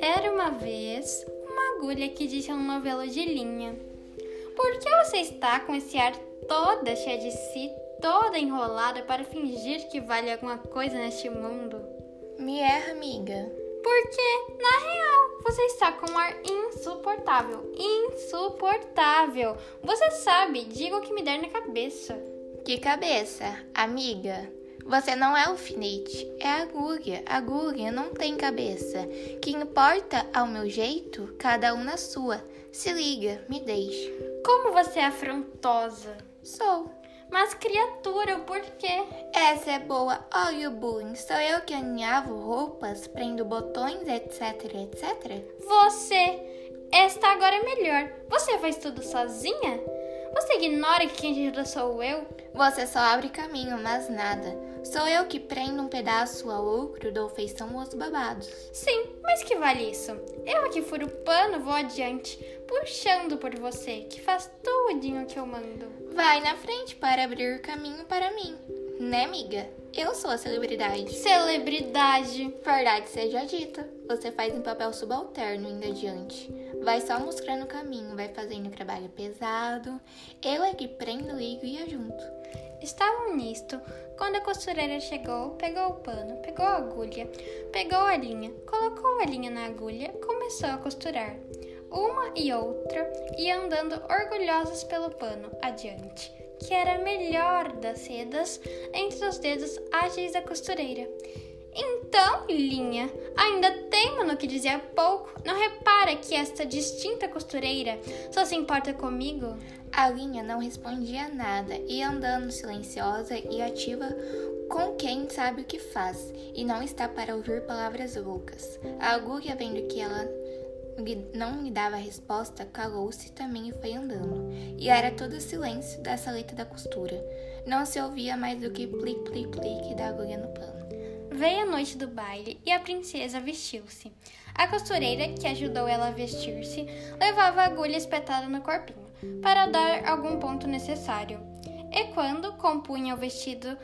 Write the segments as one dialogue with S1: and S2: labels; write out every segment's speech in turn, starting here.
S1: Era uma vez uma agulha que disse um novelo de linha. Por que você está com esse ar toda cheia de si, toda enrolada para fingir que vale alguma coisa neste mundo?
S2: Me erra, amiga.
S1: Porque, na real, você está com um ar insuportável. Insuportável. Você sabe, diga o que me der na cabeça.
S2: Que cabeça, amiga? Você não é alfinete, é agulha. Agulha não tem cabeça. Que importa ao meu jeito, cada um na sua. Se liga, me deixe.
S1: Como você é afrontosa.
S2: Sou.
S1: Mas criatura, por quê?
S2: Essa é boa. Olha o bullying. Sou eu que alinhavo roupas, prendo botões, etc, etc?
S1: Você. Esta agora é melhor. Você faz tudo sozinha? Você ignora que quem ajuda sou eu?
S2: Você só abre caminho, mas nada. Sou eu que prendo um pedaço ao outro, dou feição aos babados.
S1: Sim, mas que vale isso? Eu que furo o pano vou adiante, puxando por você, que faz tudinho que eu mando.
S2: Vai na frente para abrir caminho para mim. Né, amiga? Eu sou a celebridade.
S1: Celebridade.
S2: Verdade seja dita, você faz um papel subalterno indo adiante. Vai só mostrando o caminho, vai fazendo trabalho pesado. Eu é que prendo, ligo e ajunto.
S1: Estavam nisto quando a costureira chegou, pegou o pano, pegou a agulha, pegou a linha, colocou a linha na agulha, começou a costurar. Uma e outra iam andando orgulhosas pelo pano adiante, que era a melhor das sedas entre os dedos ágeis da costureira. Então, Linha, ainda teima no que dizia pouco? Não repara que esta distinta costureira só se importa comigo?
S2: A Linha não respondia nada, ia andando silenciosa e ativa com quem sabe o que faz e não está para ouvir palavras loucas. A agulha, vendo que ela não lhe dava resposta, calou-se também e foi andando. E era todo silêncio da saleta da costura. Não se ouvia mais do que plic-plic-plic da agulha no pano.
S1: Veio a noite do baile e a princesa vestiu-se. A costureira, que ajudou ela a vestir-se, levava a agulha espetada no corpinho, para dar algum ponto necessário. E quando compunha o vestido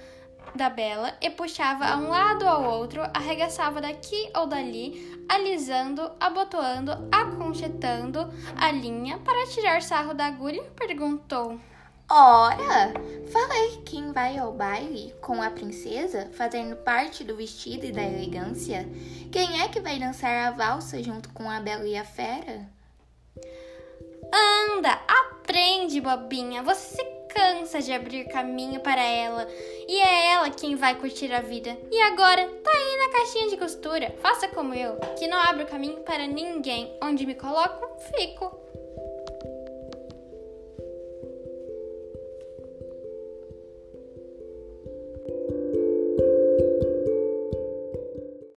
S1: da bela e puxava a um lado ao outro, arregaçava daqui ou dali, alisando, abotoando, aconchetando a linha para tirar sarro da agulha, perguntou:
S2: Ora, falei quem vai ao baile com a princesa, fazendo parte do vestido e da elegância. Quem é que vai dançar a valsa junto com a bela e a fera?
S1: Anda, aprende, bobinha. Você se cansa de abrir caminho para ela. E é ela quem vai curtir a vida. E agora, tá aí na caixinha de costura. Faça como eu, que não abro caminho para ninguém. Onde me coloco, fico.